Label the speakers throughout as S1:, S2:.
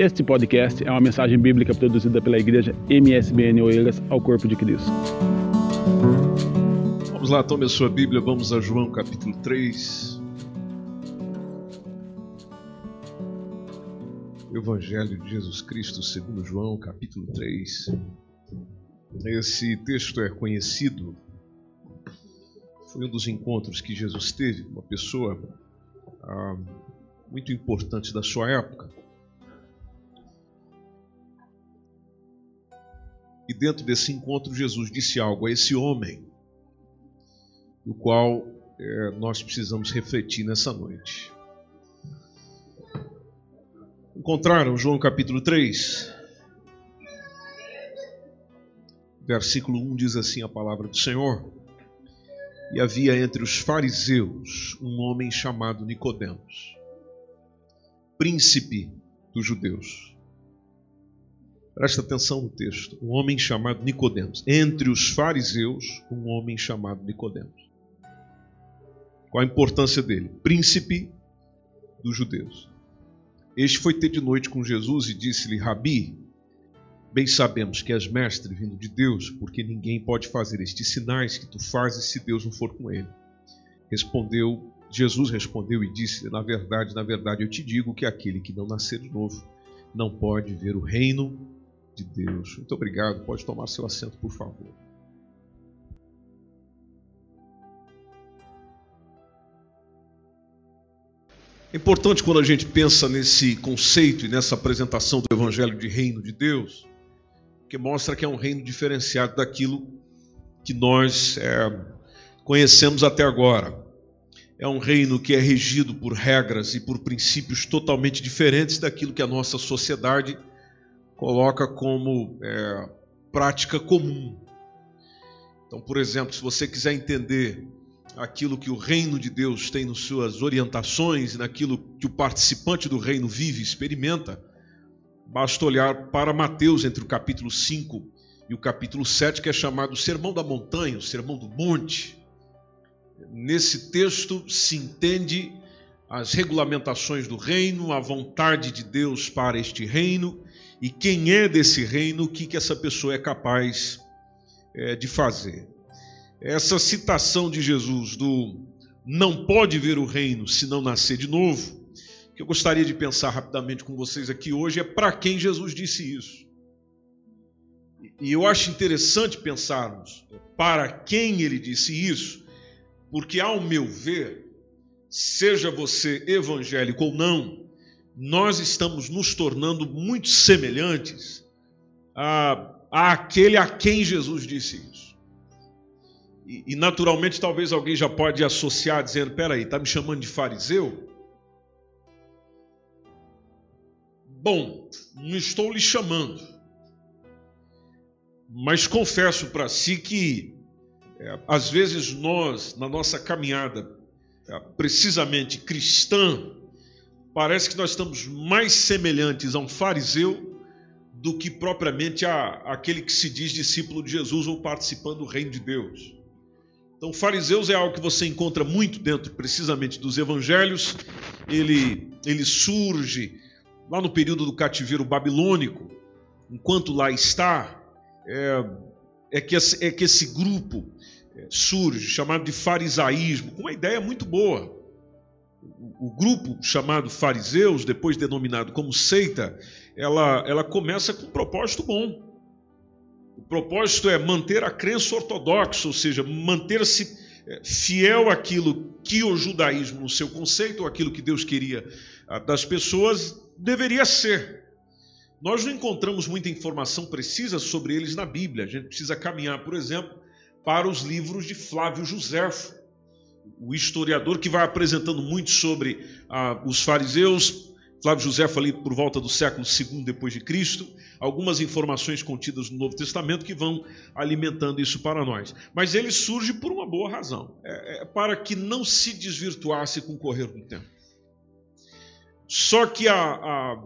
S1: Este podcast é uma mensagem bíblica produzida pela igreja MSBN Oeiras ao Corpo de Cristo.
S2: Vamos lá, tome a sua Bíblia, vamos a João capítulo 3. Evangelho de Jesus Cristo, segundo João, capítulo 3. Esse texto é conhecido, foi um dos encontros que Jesus teve com uma pessoa ah, muito importante da sua época. E dentro desse encontro, Jesus disse algo a esse homem, o qual é, nós precisamos refletir nessa noite. Encontraram João capítulo 3? Versículo 1 diz assim a palavra do Senhor: E havia entre os fariseus um homem chamado Nicodemos, príncipe dos judeus. Presta atenção no texto. Um homem chamado Nicodemos. Entre os fariseus, um homem chamado Nicodemos. Qual a importância dele? Príncipe dos judeus. Este foi ter de noite com Jesus e disse-lhe: Rabi, bem sabemos que és mestre vindo de Deus, porque ninguém pode fazer estes sinais que tu fazes se Deus não for com ele. Respondeu, Jesus respondeu e disse: Na verdade, na verdade, eu te digo que aquele que não nascer de novo não pode ver o reino de Deus. Muito obrigado. Pode tomar seu assento, por favor. É importante quando a gente pensa nesse conceito e nessa apresentação do Evangelho de Reino de Deus, que mostra que é um reino diferenciado daquilo que nós é, conhecemos até agora. É um reino que é regido por regras e por princípios totalmente diferentes daquilo que a nossa sociedade coloca como é, prática comum. Então, por exemplo, se você quiser entender aquilo que o reino de Deus tem nas suas orientações, naquilo que o participante do reino vive e experimenta, basta olhar para Mateus entre o capítulo 5 e o capítulo 7, que é chamado Sermão da Montanha, o Sermão do Monte. Nesse texto se entende as regulamentações do reino, a vontade de Deus para este reino e quem é desse reino, o que, que essa pessoa é capaz é, de fazer. Essa citação de Jesus do não pode ver o reino se não nascer de novo, que eu gostaria de pensar rapidamente com vocês aqui hoje, é para quem Jesus disse isso. E eu acho interessante pensarmos para quem ele disse isso, porque, ao meu ver, seja você evangélico ou não, nós estamos nos tornando muito semelhantes a, a aquele a quem Jesus disse isso. E, e, naturalmente, talvez alguém já pode associar dizendo: peraí, está me chamando de fariseu? Bom, não estou lhe chamando, mas confesso para si que é, às vezes nós, na nossa caminhada, é, precisamente cristã, parece que nós estamos mais semelhantes a um fariseu do que propriamente a aquele que se diz discípulo de Jesus ou participando do reino de Deus. Então, fariseus é algo que você encontra muito dentro, precisamente, dos evangelhos. Ele, ele surge lá no período do cativeiro babilônico. Enquanto lá está, é, é, que, esse, é que esse grupo é, surge, chamado de farisaísmo, com uma ideia muito boa o grupo chamado fariseus, depois denominado como seita, ela, ela começa com um propósito bom. O propósito é manter a crença ortodoxa, ou seja, manter-se é, fiel àquilo que o judaísmo, no seu conceito, ou aquilo que Deus queria ah, das pessoas, deveria ser. Nós não encontramos muita informação precisa sobre eles na Bíblia. A gente precisa caminhar, por exemplo, para os livros de Flávio Joséfo o historiador que vai apresentando muito sobre ah, os fariseus, Flávio José ali por volta do século II depois de Cristo, algumas informações contidas no Novo Testamento que vão alimentando isso para nós. Mas ele surge por uma boa razão, é, é para que não se desvirtuasse com o correr do tempo. Só que a, a,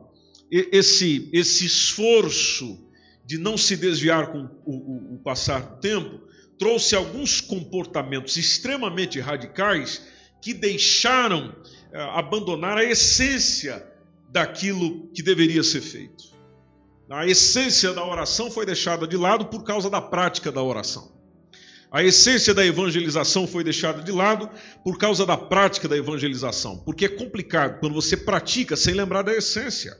S2: esse, esse esforço de não se desviar com o, o, o passar do tempo trouxe alguns comportamentos extremamente radicais que deixaram eh, abandonar a essência daquilo que deveria ser feito. A essência da oração foi deixada de lado por causa da prática da oração. A essência da evangelização foi deixada de lado por causa da prática da evangelização, porque é complicado quando você pratica sem lembrar da essência.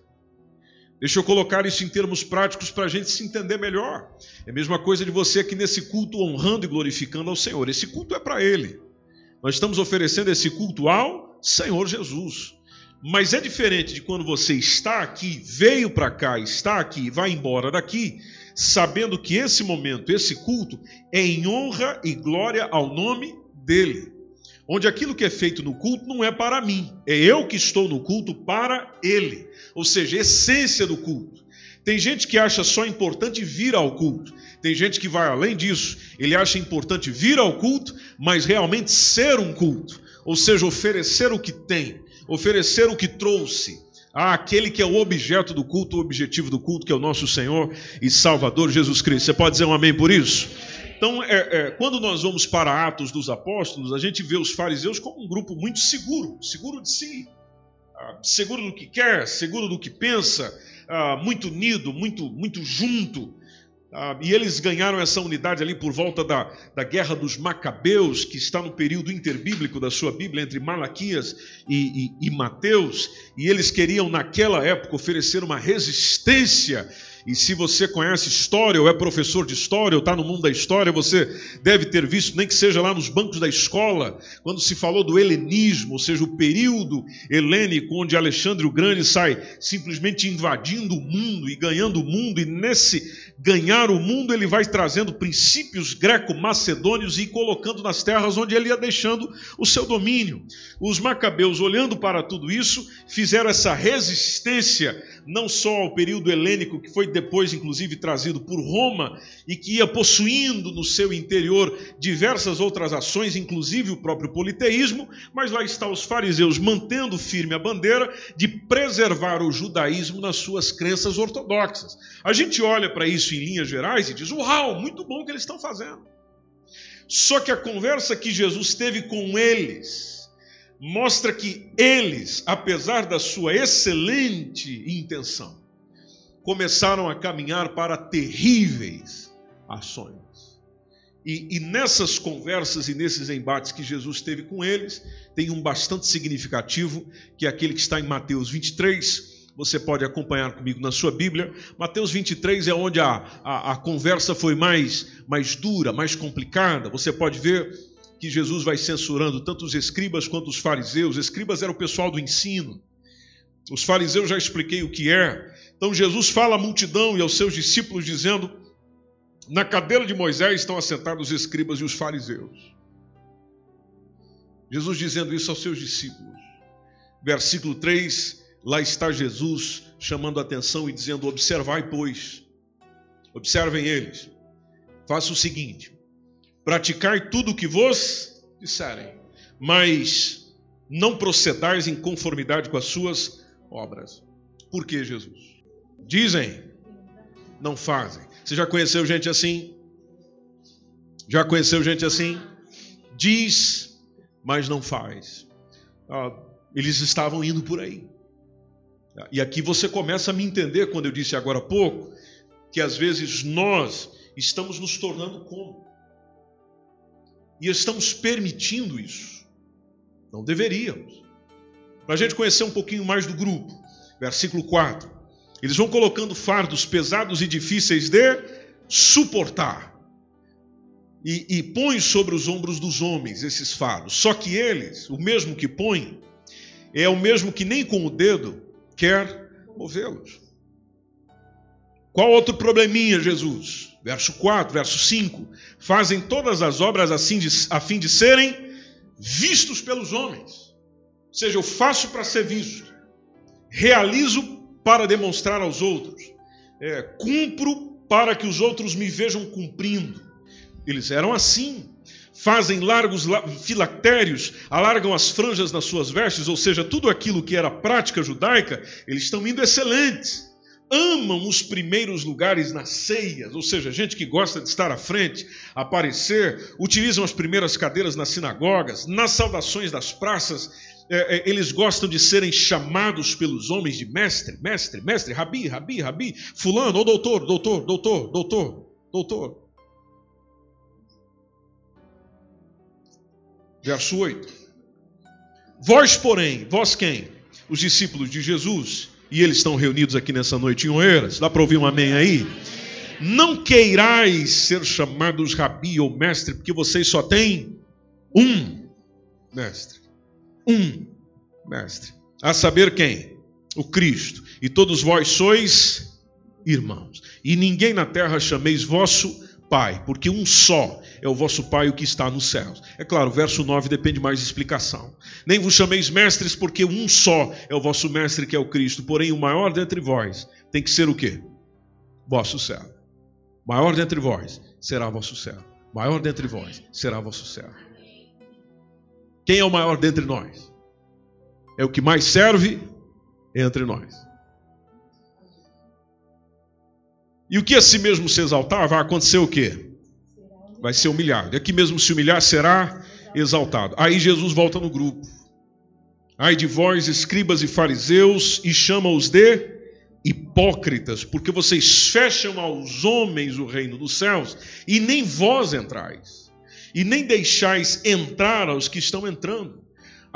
S2: Deixa eu colocar isso em termos práticos para a gente se entender melhor. É a mesma coisa de você aqui nesse culto honrando e glorificando ao Senhor. Esse culto é para Ele. Nós estamos oferecendo esse culto ao Senhor Jesus. Mas é diferente de quando você está aqui, veio para cá, está aqui vai embora daqui, sabendo que esse momento, esse culto, é em honra e glória ao nome dele. Onde aquilo que é feito no culto não é para mim, é eu que estou no culto para ele. Ou seja, essência do culto. Tem gente que acha só importante vir ao culto. Tem gente que vai além disso. Ele acha importante vir ao culto, mas realmente ser um culto. Ou seja, oferecer o que tem, oferecer o que trouxe, àquele que é o objeto do culto, o objetivo do culto, que é o nosso Senhor e Salvador Jesus Cristo. Você pode dizer um amém por isso? Então, é, é, quando nós vamos para Atos dos Apóstolos, a gente vê os fariseus como um grupo muito seguro, seguro de si, ah, seguro do que quer, seguro do que pensa, ah, muito unido, muito, muito junto. Ah, e eles ganharam essa unidade ali por volta da, da guerra dos Macabeus, que está no período interbíblico da sua Bíblia, entre Malaquias e, e, e Mateus, e eles queriam, naquela época, oferecer uma resistência e se você conhece história, ou é professor de história, ou está no mundo da história, você deve ter visto, nem que seja lá nos bancos da escola, quando se falou do helenismo, ou seja, o período helênico onde Alexandre o Grande sai simplesmente invadindo o mundo e ganhando o mundo, e nesse ganhar o mundo ele vai trazendo princípios greco-macedônios e colocando nas terras onde ele ia deixando o seu domínio. Os macabeus, olhando para tudo isso, fizeram essa resistência não só ao período helênico que foi depois, inclusive, trazido por Roma e que ia possuindo no seu interior diversas outras ações, inclusive o próprio politeísmo, mas lá está os fariseus mantendo firme a bandeira de preservar o judaísmo nas suas crenças ortodoxas. A gente olha para isso em linhas gerais e diz: Uau, muito bom o que eles estão fazendo. Só que a conversa que Jesus teve com eles mostra que eles, apesar da sua excelente intenção, começaram a caminhar para terríveis ações. E, e, nessas conversas e nesses embates que Jesus teve com eles, tem um bastante significativo, que é aquele que está em Mateus 23. Você pode acompanhar comigo na sua Bíblia. Mateus 23 é onde a, a, a conversa foi mais, mais dura, mais complicada. Você pode ver que Jesus vai censurando tanto os escribas quanto os fariseus. Escribas era o pessoal do ensino. Os fariseus já expliquei o que é. Então Jesus fala à multidão e aos seus discípulos, dizendo: Na cadeira de Moisés estão assentados os escribas e os fariseus. Jesus dizendo isso aos seus discípulos. Versículo 3, lá está Jesus chamando a atenção e dizendo: Observai, pois, observem eles. Faça o seguinte: praticai tudo o que vos disserem, mas não procedais em conformidade com as suas obras. Por que, Jesus? Dizem, não fazem. Você já conheceu gente assim? Já conheceu gente assim? Diz, mas não faz. Ah, eles estavam indo por aí. E aqui você começa a me entender quando eu disse agora há pouco que às vezes nós estamos nos tornando como? E estamos permitindo isso. Não deveríamos. Para a gente conhecer um pouquinho mais do grupo, versículo 4. Eles vão colocando fardos pesados e difíceis de suportar. E, e põe sobre os ombros dos homens esses fardos. Só que eles, o mesmo que põe, é o mesmo que nem com o dedo quer movê-los. Qual outro probleminha, Jesus? Verso 4, verso 5. Fazem todas as obras assim de, a fim de serem vistos pelos homens. Ou seja, eu faço para ser visto. Realizo para demonstrar aos outros. É, cumpro para que os outros me vejam cumprindo. Eles eram assim. Fazem largos filactérios, alargam as franjas nas suas vestes, ou seja, tudo aquilo que era prática judaica, eles estão indo excelentes. Amam os primeiros lugares nas ceias, ou seja, gente que gosta de estar à frente, aparecer, utilizam as primeiras cadeiras nas sinagogas, nas saudações das praças, é, é, eles gostam de serem chamados pelos homens de mestre, mestre, mestre, rabi, rabi, rabi, fulano, ou doutor, doutor, doutor, doutor, doutor. Verso 8. Vós, porém, vós quem? Os discípulos de Jesus, e eles estão reunidos aqui nessa noite em Oeiras. Dá para ouvir um amém aí? Não queirais ser chamados rabi ou mestre, porque vocês só têm um mestre. Um mestre. A saber quem? O Cristo. E todos vós sois irmãos. E ninguém na terra chameis vosso Pai, porque um só é o vosso Pai, o que está nos céus. É claro, o verso 9 depende mais de explicação. Nem vos chameis mestres, porque um só é o vosso mestre, que é o Cristo. Porém, o maior dentre vós tem que ser o quê? Vosso céu. Maior dentre vós será vosso céu. Maior dentre vós será vosso céu. Quem é o maior dentre nós? É o que mais serve entre nós. E o que a si mesmo se exaltar, vai acontecer o quê? Vai ser humilhado. E aqui mesmo se humilhar, será exaltado. Aí Jesus volta no grupo. Ai de vós, escribas e fariseus, e chama-os de hipócritas, porque vocês fecham aos homens o reino dos céus, e nem vós entrais, e nem deixais entrar aos que estão entrando.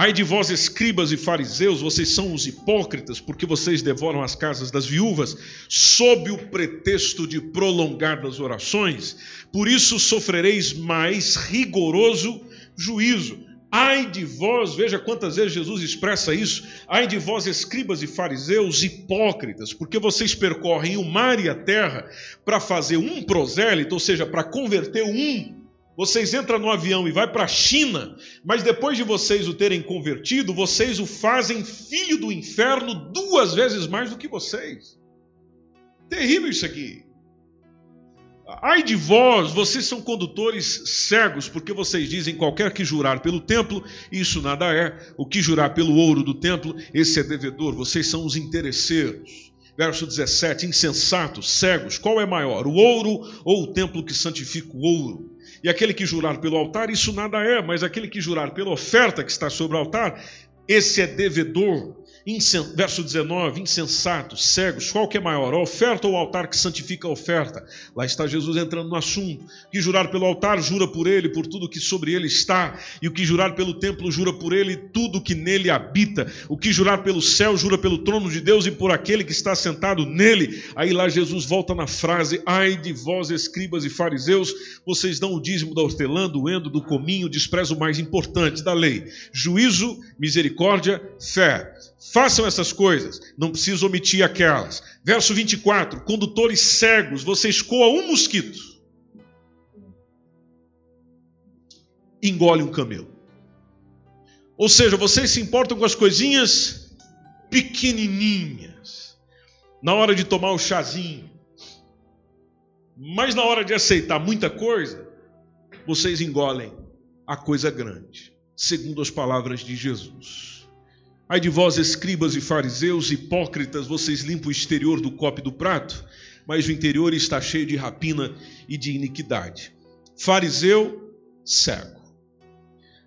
S2: Ai de vós, escribas e fariseus, vocês são os hipócritas, porque vocês devoram as casas das viúvas, sob o pretexto de prolongar das orações, por isso sofrereis mais rigoroso juízo. Ai de vós, veja quantas vezes Jesus expressa isso. Ai de vós, escribas e fariseus, hipócritas, porque vocês percorrem o mar e a terra para fazer um prosélito, ou seja, para converter um vocês entram no avião e vai para a China, mas depois de vocês o terem convertido, vocês o fazem filho do inferno duas vezes mais do que vocês. Terrível isso aqui. Ai de vós, vocês são condutores cegos, porque vocês dizem qualquer que jurar pelo templo, isso nada é. O que jurar pelo ouro do templo, esse é devedor. Vocês são os interesseiros. Verso 17: insensatos, cegos, qual é maior, o ouro ou o templo que santifica o ouro? E aquele que jurar pelo altar, isso nada é, mas aquele que jurar pela oferta que está sobre o altar, esse é devedor verso 19, insensatos, cegos, qual que é maior, a oferta ou o altar que santifica a oferta? Lá está Jesus entrando no assunto. Que jurar pelo altar, jura por ele, por tudo que sobre ele está, e o que jurar pelo templo, jura por ele, tudo que nele habita. O que jurar pelo céu, jura pelo trono de Deus e por aquele que está sentado nele. Aí lá Jesus volta na frase: Ai de vós, escribas e fariseus, vocês dão o dízimo da hortelã, do endo, do cominho, desprezam o mais importante da lei: juízo, misericórdia, fé. Façam essas coisas, não preciso omitir aquelas. Verso 24: Condutores cegos, você escoa um mosquito, engole um camelo. Ou seja, vocês se importam com as coisinhas pequenininhas, na hora de tomar o chazinho, mas na hora de aceitar muita coisa, vocês engolem a coisa grande, segundo as palavras de Jesus. Ai de vós, escribas e fariseus, hipócritas, vocês limpam o exterior do copo e do prato, mas o interior está cheio de rapina e de iniquidade. Fariseu, cego.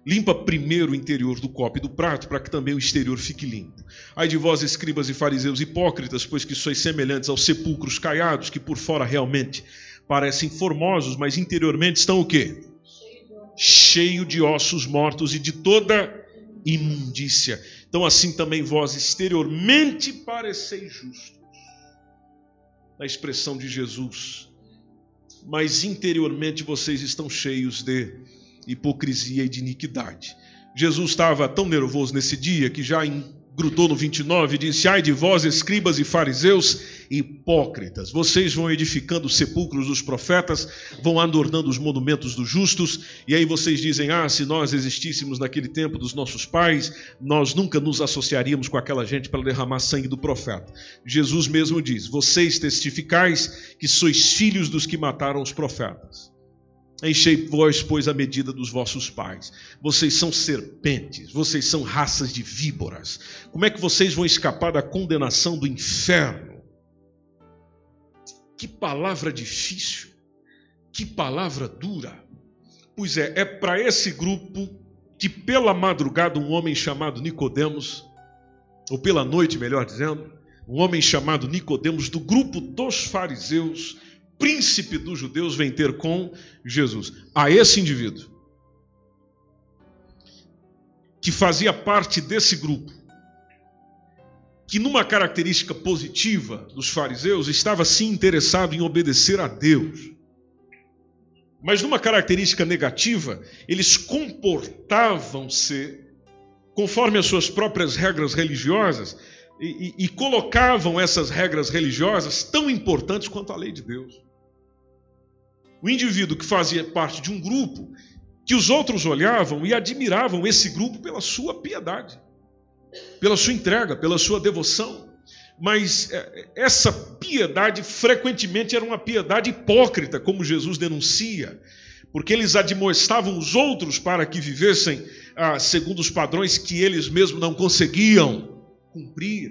S2: Limpa primeiro o interior do copo e do prato, para que também o exterior fique limpo. Ai de vós, escribas e fariseus hipócritas, pois que sois semelhantes aos sepulcros caiados, que por fora realmente parecem formosos, mas interiormente estão o quê? Cheio de ossos mortos e de toda imundícia. Então, assim também vós exteriormente pareceis justos, na expressão de Jesus, mas interiormente vocês estão cheios de hipocrisia e de iniquidade. Jesus estava tão nervoso nesse dia que já em grudou no 29 e disse: Ai de vós, escribas e fariseus, hipócritas, vocês vão edificando os sepulcros dos profetas, vão adornando os monumentos dos justos, e aí vocês dizem: Ah, se nós existíssemos naquele tempo dos nossos pais, nós nunca nos associaríamos com aquela gente para derramar sangue do profeta. Jesus mesmo diz: Vocês testificais que sois filhos dos que mataram os profetas. Enchei vós, pois, a medida dos vossos pais. Vocês são serpentes, vocês são raças de víboras. Como é que vocês vão escapar da condenação do inferno? Que palavra difícil, que palavra dura. Pois é, é para esse grupo que pela madrugada um homem chamado Nicodemos, ou pela noite, melhor dizendo, um homem chamado Nicodemos do grupo dos fariseus, príncipe dos judeus, vem ter com Jesus. A esse indivíduo que fazia parte desse grupo, que numa característica positiva dos fariseus estava sim interessado em obedecer a Deus. Mas numa característica negativa, eles comportavam-se conforme as suas próprias regras religiosas e, e, e, colocavam essas regras religiosas tão importantes quanto a lei de Deus. O indivíduo que fazia parte de um grupo que os outros olhavam e admiravam esse grupo pela sua piedade, pela sua entrega, pela sua devoção. Mas é, essa piedade frequentemente era uma piedade hipócrita, como Jesus denuncia, porque eles admoestavam os outros para que vivessem ah, segundo os padrões que eles mesmos não conseguiam cumprir.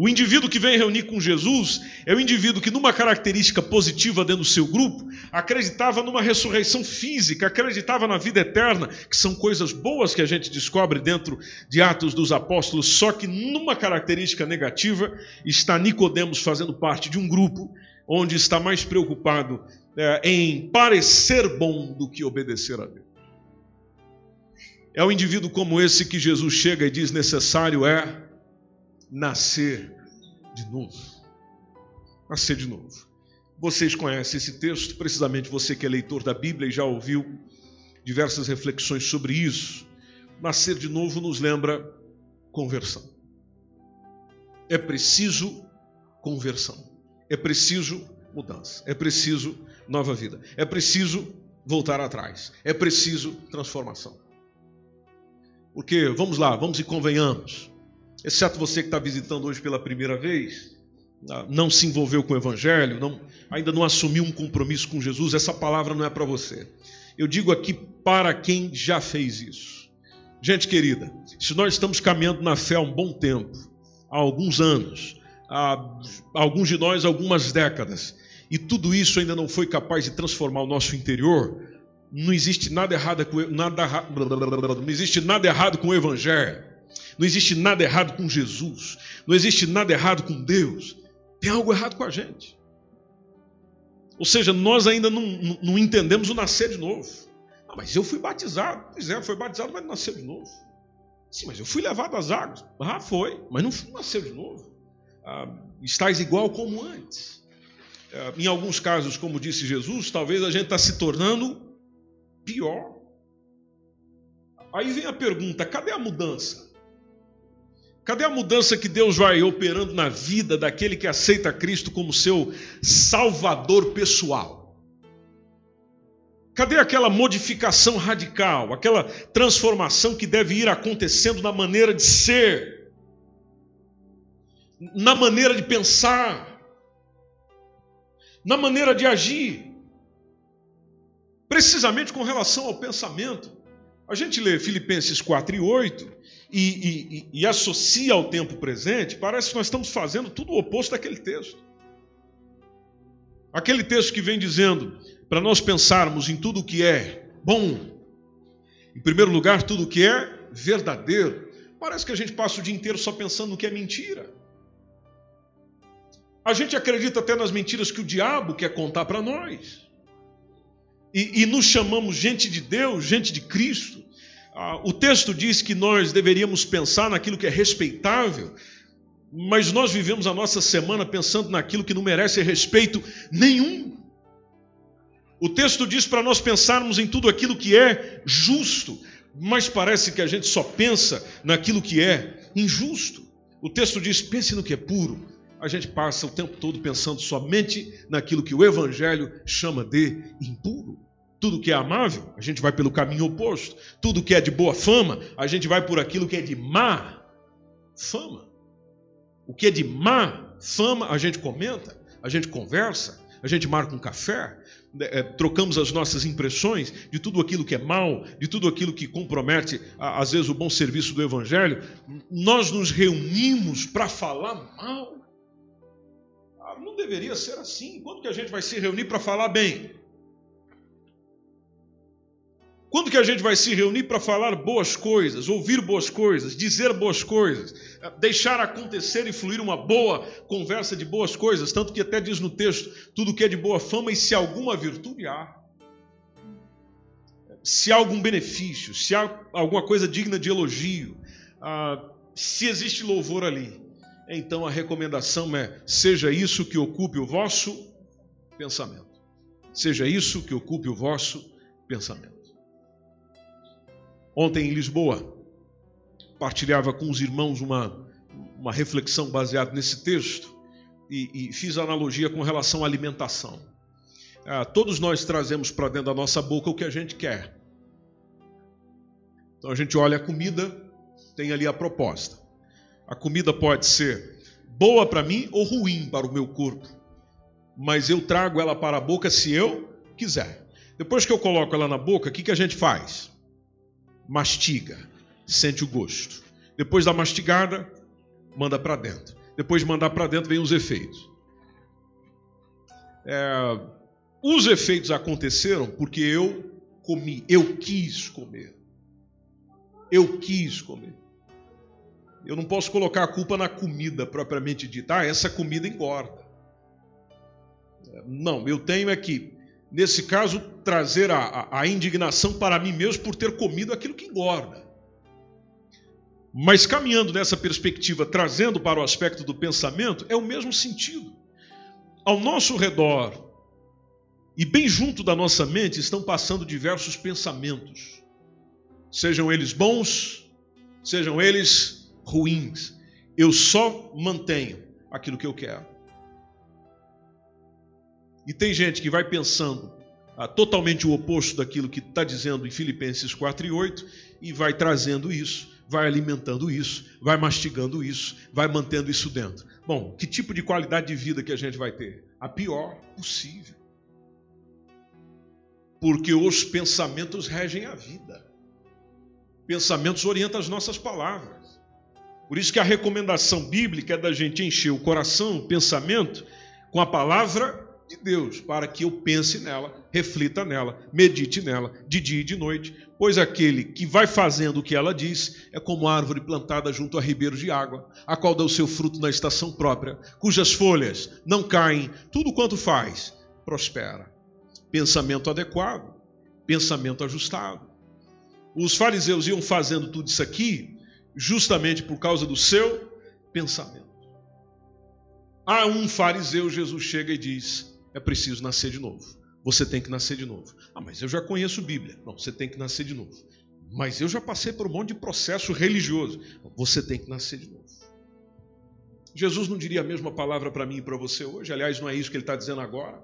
S2: O indivíduo que vem reunir com Jesus é o indivíduo que, numa característica positiva dentro do seu grupo, acreditava numa ressurreição física, acreditava na vida eterna, que são coisas boas que a gente descobre dentro de Atos dos Apóstolos, só que numa característica negativa está Nicodemos fazendo parte de um grupo onde está mais preocupado é, em parecer bom do que obedecer a Deus. É um indivíduo como esse que Jesus chega e diz necessário é nascer de novo. Nascer de novo. Vocês conhecem esse texto, precisamente você que é leitor da Bíblia e já ouviu diversas reflexões sobre isso. Nascer de novo nos lembra conversão. É preciso conversão. É preciso mudança. É preciso nova vida. É preciso voltar atrás. É preciso transformação. Porque, vamos lá, vamos e convenhamos exceto você que está visitando hoje pela primeira vez, ah, não se envolveu com o Evangelho, não, ainda não assumiu um compromisso com Jesus, essa palavra não é para você. Eu digo aqui para quem já fez isso. Gente querida, se nós estamos caminhando na fé há um bom tempo, há alguns anos, há alguns de nós algumas décadas, e tudo isso ainda não foi capaz de transformar o nosso interior, não existe nada errado com, nada, não existe nada errado com o Evangelho. Não existe nada errado com Jesus. Não existe nada errado com Deus. Tem algo errado com a gente. Ou seja, nós ainda não, não, entendemos o nascer de novo. Ah, mas eu fui batizado. Pois é, foi batizado, mas nasceu de novo. Sim, mas eu fui levado às águas. Ah, foi, mas não nasceu de novo. Ah, estás igual como antes. Ah, em alguns casos, como disse Jesus, talvez a gente está se tornando pior. Aí vem a pergunta: cadê a mudança? Cadê a mudança que Deus vai operando na vida daquele que aceita Cristo como seu salvador pessoal? Cadê aquela modificação radical, aquela transformação que deve ir acontecendo na maneira de ser, na maneira de pensar, na maneira de agir? Precisamente com relação ao pensamento. A gente lê Filipenses 4 e 8 e, e, e, associa ao tempo presente, parece que nós estamos fazendo tudo o oposto daquele texto. Aquele texto que vem dizendo para nós pensarmos em tudo o que é bom, em primeiro lugar, tudo o que é verdadeiro. Parece que a gente passa o dia inteiro só pensando no que é mentira. A gente acredita até nas mentiras que o diabo quer contar para nós. E, e nos chamamos gente de Deus, gente de Cristo. Ah, o texto diz que nós deveríamos pensar naquilo que é respeitável, mas nós vivemos a nossa semana pensando naquilo que não merece respeito nenhum. O texto diz para nós pensarmos em tudo aquilo que é justo, mas parece que a gente só pensa naquilo que é injusto. O texto diz: pense no que é puro. A gente passa o tempo todo pensando somente naquilo que o Evangelho chama de impuro. Tudo que é amável, a gente vai pelo caminho oposto. Tudo que é de boa fama, a gente vai por aquilo que é de má fama. O que é de má fama, a gente comenta, a gente conversa, a gente marca um café, é, trocamos as nossas impressões de tudo aquilo que é mal, de tudo aquilo que compromete, às vezes, o bom serviço do Evangelho. Nós nos reunimos para falar mal. Não deveria ser assim. Quando que a gente vai se reunir para falar bem? Quando que a gente vai se reunir para falar boas coisas, ouvir boas coisas, dizer boas coisas, deixar acontecer e fluir uma boa conversa de boas coisas? Tanto que até diz no texto: tudo que é de boa fama e se alguma virtude há. Se há algum benefício, se há alguma coisa digna de elogio, ah, se existe louvor ali, então a recomendação é: seja isso que ocupe o vosso pensamento. Seja isso que ocupe o vosso pensamento. Ontem em Lisboa, partilhava com os irmãos uma, uma reflexão baseada nesse texto e, e fiz analogia com relação à alimentação. Ah, todos nós trazemos para dentro da nossa boca o que a gente quer. Então a gente olha a comida, tem ali a proposta. A comida pode ser boa para mim ou ruim para o meu corpo, mas eu trago ela para a boca se eu quiser. Depois que eu coloco ela na boca, o que, que a gente faz? mastiga, sente o gosto. Depois da mastigada, manda para dentro. Depois de mandar para dentro, vem os efeitos. É, os efeitos aconteceram porque eu comi, eu quis comer. Eu quis comer. Eu não posso colocar a culpa na comida propriamente dita. Ah, essa comida engorda. Não, eu tenho aqui nesse caso, trazer a, a, a indignação para mim mesmo por ter comido aquilo que engorda. Mas caminhando nessa perspectiva, trazendo para o aspecto do pensamento, é o mesmo sentido. Ao nosso redor e bem junto da nossa mente estão passando diversos pensamentos, sejam eles bons, sejam eles ruins. Eu só mantenho aquilo que eu quero. E tem gente que vai pensando ah, totalmente o oposto daquilo que está dizendo em Filipenses 4 e 8 e vai trazendo isso, vai alimentando isso, vai mastigando isso, vai mantendo isso dentro. Bom, que tipo de qualidade de vida que a gente vai ter? A pior possível. Porque os pensamentos regem a vida. Pensamentos orientam as nossas palavras. Por isso que a recomendação bíblica é da gente encher o coração, o pensamento, com a palavra de Deus, para que eu pense nela, reflita nela, medite nela, de dia e de noite, pois aquele que vai fazendo o que ela diz é como árvore plantada junto a ribeiros de água, a qual dá o seu fruto na estação própria, cujas folhas não caem, tudo quanto faz prospera. Pensamento adequado, pensamento ajustado. Os fariseus iam fazendo tudo isso aqui justamente por causa do seu pensamento. A um fariseu, Jesus chega e diz: é preciso nascer de novo. Você tem que nascer de novo. Ah, mas eu já conheço Bíblia. Não, você tem que nascer de novo. Mas eu já passei por um monte de processo religioso. Você tem que nascer de novo. Jesus não diria a mesma palavra para mim e para você hoje. Aliás, não é isso que ele está dizendo agora.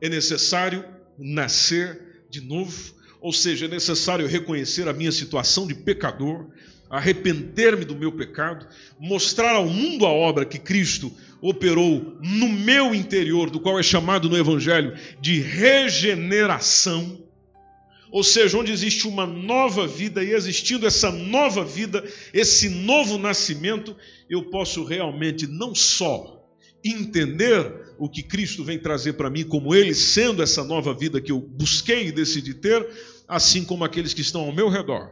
S2: É necessário nascer de novo. Ou seja, é necessário reconhecer a minha situação de pecador, arrepender-me do meu pecado, mostrar ao mundo a obra que Cristo operou no meu interior, do qual é chamado no Evangelho de regeneração, ou seja, onde existe uma nova vida, e existindo essa nova vida, esse novo nascimento, eu posso realmente não só entender o que Cristo vem trazer para mim, como Ele sendo essa nova vida que eu busquei e decidi ter, assim como aqueles que estão ao meu redor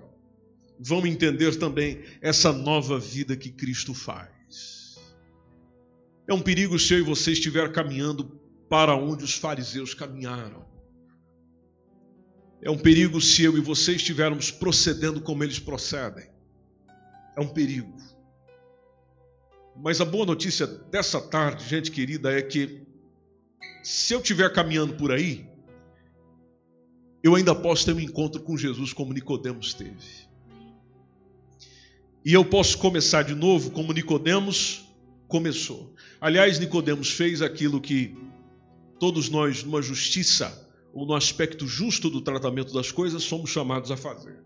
S2: vão entender também essa nova vida que Cristo faz. É um perigo se eu e você estiver caminhando para onde os fariseus caminharam. É um perigo se eu e você estivermos procedendo como eles procedem. É um perigo. Mas a boa notícia dessa tarde, gente querida, é que se eu estiver caminhando por aí, eu ainda posso ter um encontro com Jesus como Nicodemos teve. E eu posso começar de novo como Nicodemos começou. Aliás, Nicodemos fez aquilo que todos nós, numa justiça ou no aspecto justo do tratamento das coisas, somos chamados a fazer.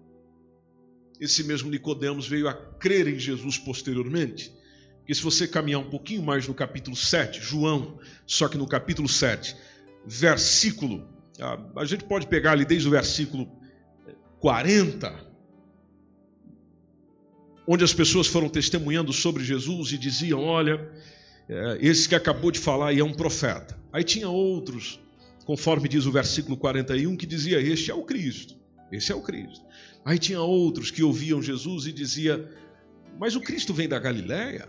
S2: Esse mesmo Nicodemos veio a crer em Jesus posteriormente. Porque se você caminhar um pouquinho mais no capítulo 7, João, só que no capítulo 7, versículo, a gente pode pegar ali desde o versículo 40 onde as pessoas foram testemunhando sobre Jesus e diziam: Olha, é, esse que acabou de falar aí é um profeta. Aí tinha outros conforme diz o versículo 41, que dizia: Este é o Cristo, esse é o Cristo. Aí tinha outros que ouviam Jesus e dizia: Mas o Cristo vem da Galiléia?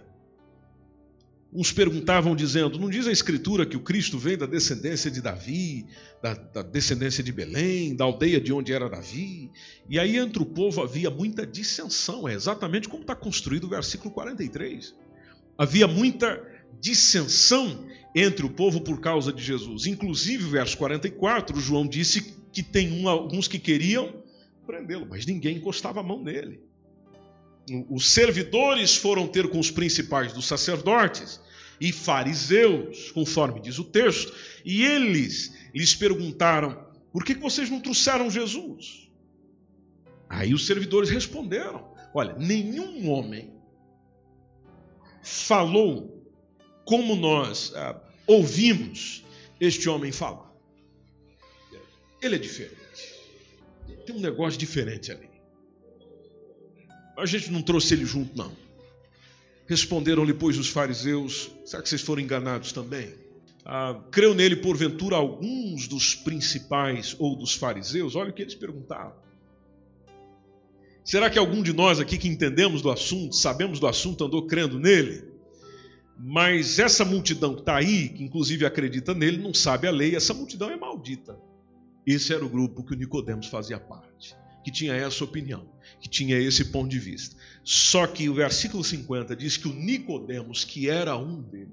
S2: Uns perguntavam dizendo: Não diz a Escritura que o Cristo vem da descendência de Davi, da, da, descendência de Belém, da aldeia de onde era Davi? E aí entre o povo havia muita dissensão, é exatamente como está construído o versículo 43. Havia muita dissensão entre o povo por causa de Jesus. Inclusive, verso 44, João disse que tem um, alguns que queriam prendê-lo, mas ninguém encostava a mão nele. Os servidores foram ter com os principais dos sacerdotes e fariseus, conforme diz o texto, e eles lhes perguntaram: por que vocês não trouxeram Jesus? Aí os servidores responderam: olha, nenhum homem falou como nós ah, ouvimos este homem falar. Ele é diferente. Tem um negócio diferente ali. A gente não trouxe ele junto, não. Responderam-lhe, pois, os fariseus: será que vocês foram enganados também? Ah, creu nele, porventura, alguns dos principais ou dos fariseus? Olha o que eles perguntaram. Será que algum de nós aqui que entendemos do assunto, sabemos do assunto, andou crendo nele? Mas essa multidão que está aí, que inclusive acredita nele, não sabe a lei, essa multidão é maldita. Esse era o grupo que o Nicodemos fazia parte que tinha essa opinião, que tinha esse ponto de vista. Só que o versículo 50 diz que o Nicodemos, que era um deles,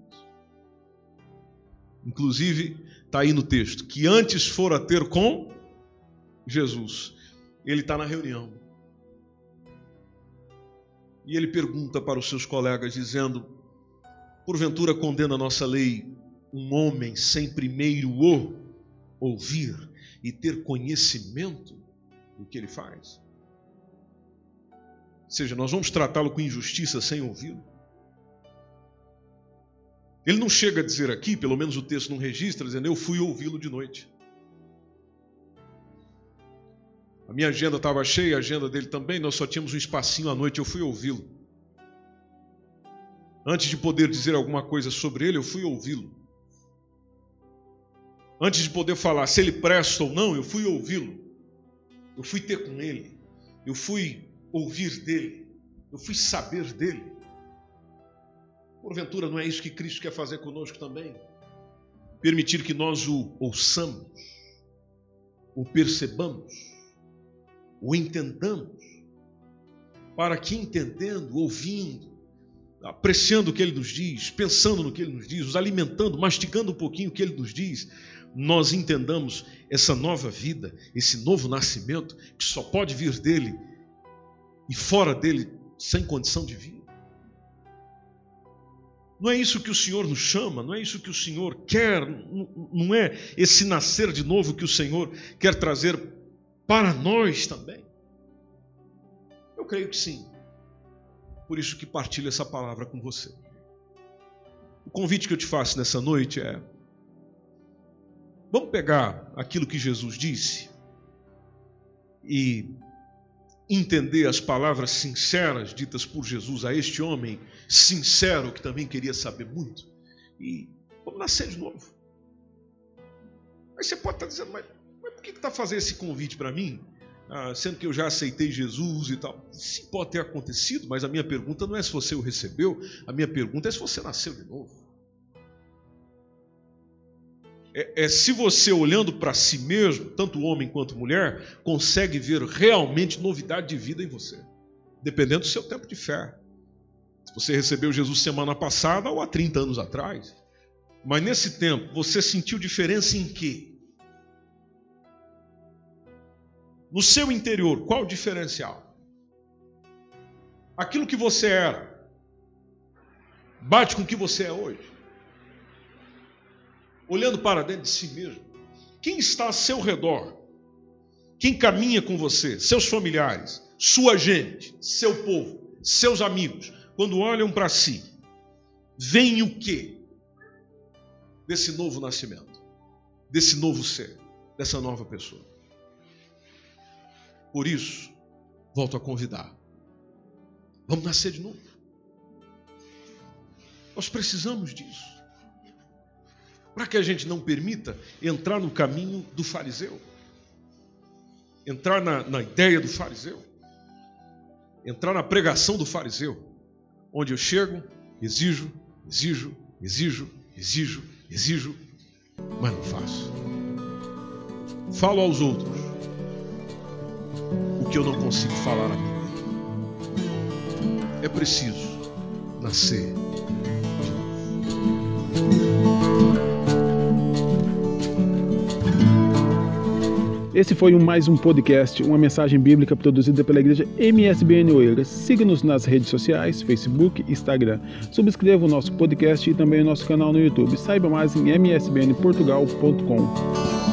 S2: inclusive está aí no texto, que antes fora ter com Jesus. Ele está na reunião. E ele pergunta para os seus colegas, dizendo: Porventura condena a nossa lei um homem sem primeiro o ouvir e ter conhecimento? Do que ele faz. Ou seja, nós vamos tratá-lo com injustiça sem ouvi-lo. Ele não chega a dizer aqui, pelo menos o texto não registra, dizendo eu fui ouvi-lo de noite. A minha agenda estava cheia, a agenda dele também, nós só tínhamos um espacinho à noite, eu fui ouvi-lo. Antes de poder dizer alguma coisa sobre ele, eu fui ouvi-lo. Antes de poder falar se ele presta ou não, eu fui ouvi-lo. Eu fui ter com Ele. Eu fui ouvir dele. Eu fui saber dele. Porventura, não é isso que Cristo quer fazer conosco também? Permitir que nós o ouçamos, o percebamos, o entendamos, para que entendendo, ouvindo, apreciando o que ele nos diz, pensando no que ele nos diz, os alimentando, mastigando um pouquinho o que ele nos diz, nós entendamos essa nova vida, esse novo nascimento, que só pode vir dele e fora dele sem condição de vir. Não é isso que o Senhor nos chama, não é isso que o Senhor quer, não é esse nascer de novo que o Senhor quer trazer para nós também. Eu creio que sim. Por isso que partilho essa palavra com você. O convite que eu te faço nessa noite é Vamos pegar aquilo que Jesus disse e entender as palavras sinceras ditas por Jesus a este homem sincero que também queria saber muito. E vamos nascer de novo. Aí você pode estar dizendo, mas, mas por que está fazendo esse convite para mim? Ah, sendo que eu já aceitei Jesus e tal. Sim, pode ter acontecido, mas a minha pergunta não é se você o recebeu, a minha pergunta é se você nasceu de novo é, é se você olhando para si mesmo, tanto homem quanto mulher, consegue ver realmente novidade de vida em você, dependendo do seu tempo de fé. Se você recebeu Jesus semana passada ou há 30 anos atrás, mas nesse tempo você sentiu diferença em quê? No seu interior, qual o diferencial? Aquilo que você era bate com o que você é hoje olhando para dentro de si mesmo. Quem está a seu redor? Quem caminha com você? Seus familiares, sua gente, seu povo, seus amigos, quando olham para si, veem o que? Desse novo nascimento, desse novo ser, dessa nova pessoa. Por isso, volto a convidar. Vamos nascer de novo. Nós precisamos disso. para que a gente não permita entrar no caminho do fariseu, entrar na, na ideia do fariseu, entrar na pregação do fariseu, onde eu chego, exijo, exijo, exijo, exijo, exijo, mas não faço. Falo aos outros o que eu não consigo falar a mim. É preciso nascer
S1: Esse foi mais um podcast, uma mensagem bíblica produzida pela igreja MSBN Oeiras. Siga-nos nas redes sociais, Facebook Instagram. Subscreva o nosso podcast e também o nosso canal no YouTube. Saiba mais em msbnportugal.com.